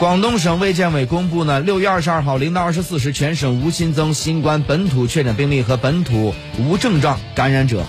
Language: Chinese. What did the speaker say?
广东省卫健委公布呢六月二十二号零到二十四时全省无新增新冠本土确诊病例和本土无症状感染者。